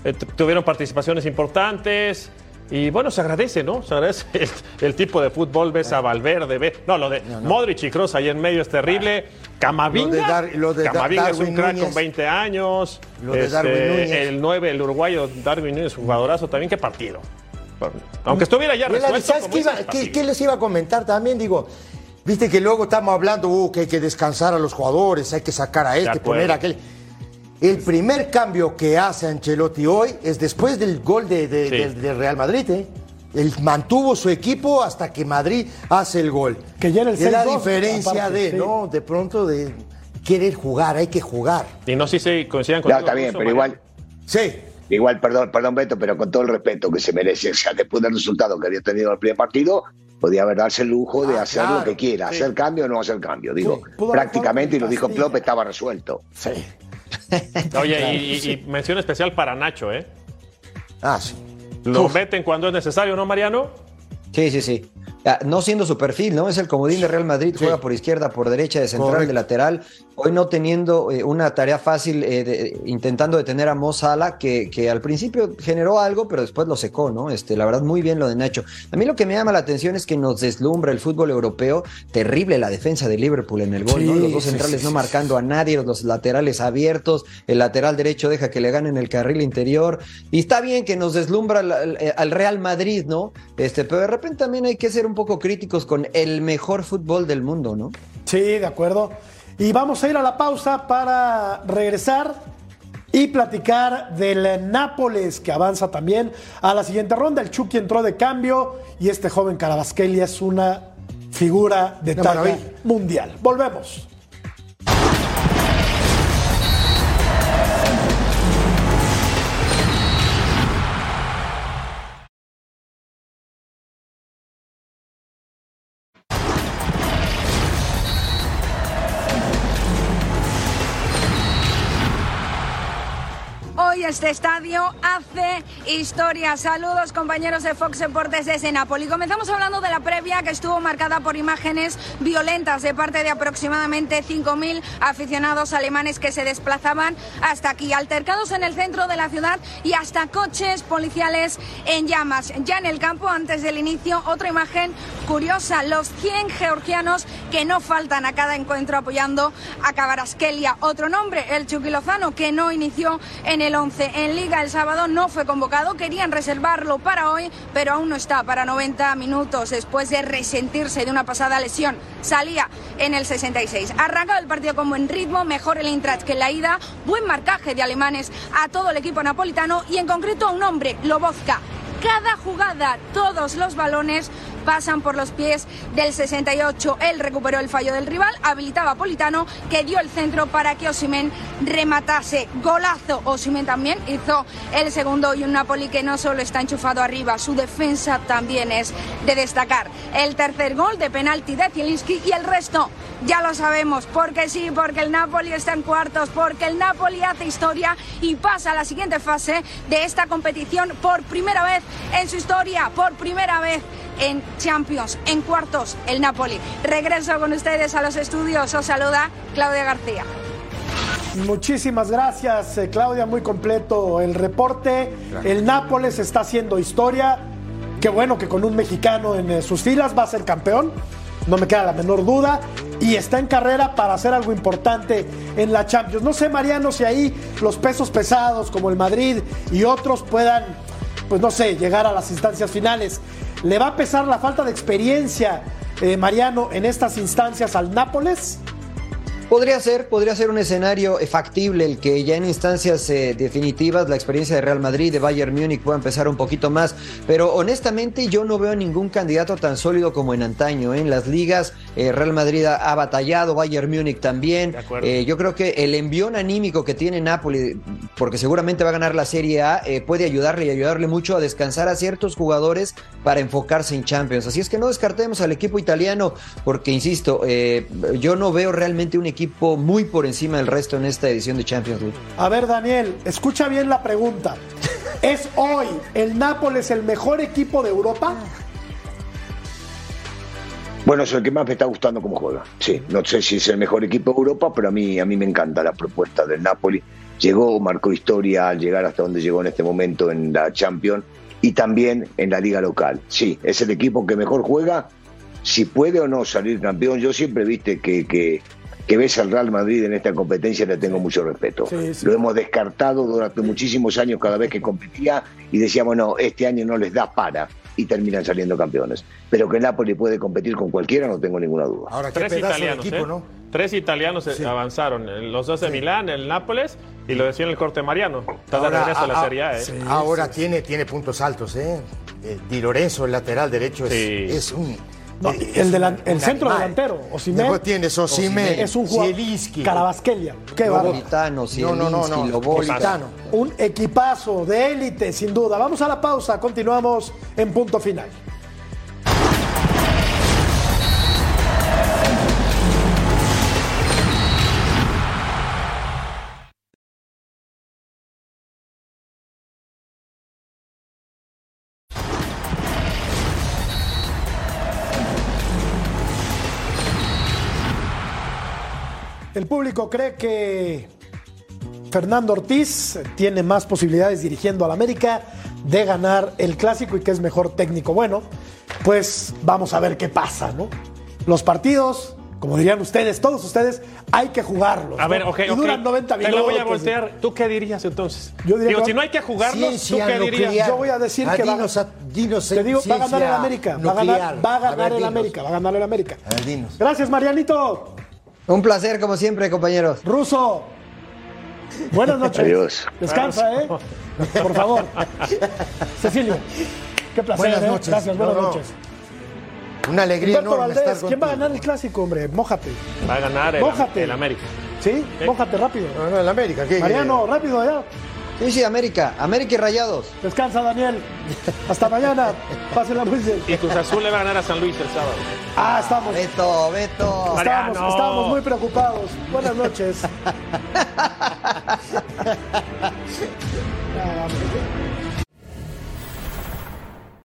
eh, tuvieron participaciones importantes. Y bueno, se agradece, ¿no? Se agradece el, el tipo de fútbol, ves a Valverde, ves. No, lo de Modric y Kroos ahí en medio es terrible. Camavinga, Lo de Dar- lo de Da- Camavinga es un crack Núñez. con 20 años. Lo de Darwin Núñez. El 9, el uruguayo Darwin Núñez, jugadorazo también. ¿Qué partido? Aunque estuviera ya resuelto. ¿Sabes qué, iba- dices, qué- partido. qué les iba a comentar también? Digo, viste que luego estamos hablando uh, que hay que descansar a los jugadores, hay que sacar a este, poner a aquel. El primer cambio que hace Ancelotti hoy es después del gol de, Sí. Real Madrid. ¿eh? Él mantuvo su equipo hasta que Madrid hace el gol. Que ya era el es la 6-2, diferencia aparte, de, sí. ¿no? De pronto de querer jugar, hay que jugar. Y no sé si coincidan No, con está bien, pero igual, Sí. Igual, perdón, perdón, Beto, pero con todo el respeto que se merece, o sea, después del resultado que había tenido el primer partido, podía haber darse el lujo de Ah, hacer claro, lo que quiera, sí. hacer cambio o no hacer cambio. Digo, prácticamente, y lo dijo Klopp, estaba resuelto. Sí. Oye, y mención especial para Nacho, ¿eh? Ah, sí. Lo meten cuando es necesario, ¿no, Mariano? Sí, sí, sí. Ah, No siendo su perfil, ¿no? Es el comodín de Real Madrid, juega por izquierda, por derecha, de central, Correcto. de lateral. Hoy no teniendo eh, una tarea fácil, eh, de- intentando detener a Mo Salah, que, que al principio generó algo, pero después lo secó, ¿no? Este, la verdad, muy bien lo de Nacho. A mí lo que me llama la atención es que nos deslumbra el fútbol europeo. Terrible la defensa de Liverpool en el gol, ¿no? Los dos centrales sí, no marcando a nadie, los laterales abiertos, el lateral derecho deja que le ganen el carril interior. Y está bien que nos deslumbra al, al- al Real Madrid, ¿no? Este, pero de repente también hay que ser un poco críticos con el mejor fútbol del mundo, ¿no? Sí, de acuerdo. Y vamos a ir a la pausa para regresar y platicar del Nápoles que avanza también a la siguiente ronda. El Chucky entró de cambio y este joven Carabasquelia es una figura de talla maravilla. mundial. Volvemos. Este estadio hace historia. Saludos compañeros de Fox Deportes desde Napoli. Comenzamos hablando de la previa que estuvo marcada por imágenes violentas de parte de aproximadamente 5.000 aficionados alemanes que se desplazaban hasta aquí, altercados en el centro de la ciudad y hasta coches policiales en llamas. Ya en el campo, antes del inicio, otra imagen curiosa, los 100 georgianos que no faltan a cada encuentro apoyando a Cabarasquelia. Otro nombre, el Chucky Lozano, que no inició en el 11. En Liga el sábado no fue convocado, querían reservarlo para hoy, pero aún no está para 90 minutos después de resentirse de una pasada lesión. Salía en el 66. Arrancaba el partido con buen ritmo, mejor el Eintracht que la ida, buen marcaje de alemanes a todo el equipo napolitano y en concreto a un hombre, Lobozka. Cada jugada, todos los balones pasan por los pies del 68. Él recuperó el fallo del rival, habilitaba a Politano, que dio el centro para que Osimen rematase. Golazo. Osimen también hizo el segundo y un Napoli que no solo está enchufado arriba, su defensa también es de destacar. El tercer gol de penalti de Zielinski y el resto ya lo sabemos, porque sí, porque el Napoli está en cuartos, porque el Napoli hace historia y pasa a la siguiente fase de esta competición por primera vez en su historia, por primera vez en Champions, en cuartos, el Napoli. Regreso con ustedes a los estudios, os saluda Claudia García. Muchísimas gracias, eh, Claudia. Muy completo el reporte. El Nápoles está haciendo historia. Qué bueno que con un mexicano en eh, sus filas va a ser campeón. no me queda la menor duda, y está en carrera para hacer algo importante en la Champions. No sé, Mariano, si ahí los pesos pesados como el Madrid y otros puedan, pues no sé, llegar a las instancias finales. ¿Le va a pesar la falta de experiencia, eh, Mariano, en estas instancias al Nápoles? Podría ser, podría ser un escenario factible el que ya en instancias eh, definitivas la experiencia de Real Madrid, de Bayern Múnich pueda empezar un poquito más, pero honestamente yo no veo ningún candidato tan sólido como en antaño. ¿eh? En las ligas eh, Real Madrid ha, batallado, Bayern Múnich también. Eh, yo creo que el envión anímico que tiene Napoli, porque seguramente va a ganar la Serie A, eh, puede ayudarle y ayudarle mucho a descansar a ciertos jugadores para enfocarse en Champions. Así es que no descartemos al equipo italiano, porque insisto, eh, yo no veo realmente un equipo muy por encima del resto en esta edición de Champions League. A ver, Daniel, escucha bien la pregunta. ¿Es hoy el Nápoles el mejor equipo de Europa? Bueno, es el que más me está gustando cómo juega. Sí, no sé si es el mejor equipo de Europa, pero a mí, a mí me encanta la propuesta del Napoli. Llegó, marcó historia al llegar hasta donde llegó en este momento en la Champions y también en la liga local. Sí, es el equipo que mejor juega. Si puede o no salir campeón, yo siempre viste que, que, que ves al Real Madrid en esta competencia le tengo mucho respeto. Sí, sí. Lo hemos descartado durante muchísimos años cada vez que competía y decíamos, no, este año no les da para y terminan saliendo campeones. Pero que Napoli puede competir con cualquiera, no tengo ninguna duda. Ahora, qué Tres de italianos, equipo, ¿eh? ¿no? Tres italianos eh, Sí. avanzaron, eh, los dos de Milán, el Nápoles y lo decía en el corte Mariano. Está de Ahora, regreso a la a- Serie A, ¿eh? sí. Ahora tiene, tiene puntos altos, ¿eh? Eh, Di Lorenzo, el lateral derecho, es, es un. No, es- el, delan- el centro animal. delantero, tienes Osimhen, es un jugador. Zielinski. Carabasquelia. Qué No, no, no, no. Un equipazo de élite, sin duda. Vamos a la pausa, continuamos en punto final. El público cree que Fernando Ortiz tiene más posibilidades dirigiendo al América de ganar el clásico y que es mejor técnico. Bueno, pues vamos a ver qué pasa, ¿no? Los partidos, como dirían ustedes, todos ustedes, hay que jugarlos. A ¿no? ver, ok, y duran 90 Te minutos. lo voy a voltear. ¿Tú qué dirías entonces? Yo diría Digo, que- si no hay que jugarlos, ¿tú qué dirías? nuclear. Yo voy a decir Ah, que va, dinos a- dinos te digo, va a ganar el América. Va a ganar, va a A ganar ver, el dinos. América. Va a ganar el América. A ver, dinos. Gracias, Marianito. Un placer, como siempre, compañeros. Ruso. Buenas noches. Adiós. Descansa, ¿eh? Por favor. Cecilio. Qué placer. Buenas ¿eh? noches. Gracias, buenas No, no. noches. Una alegría Humberto enorme estar Valdés, ¿quién va a ganar el clásico, hombre? Mójate. Va a ganar el, Mójate. el América. ¿Sí? Mójate rápido. No, no, el América. ¿qué? Mariano, rápido allá. Sí, sí, América. América y Rayados. Descansa, Daniel. Hasta mañana. Pásenla muy bien. Y Cruz Azul le va a ganar a San Luis el sábado. Ah, estamos. Beto, Beto. Estábamos, Mariano. estábamos muy preocupados. Buenas noches.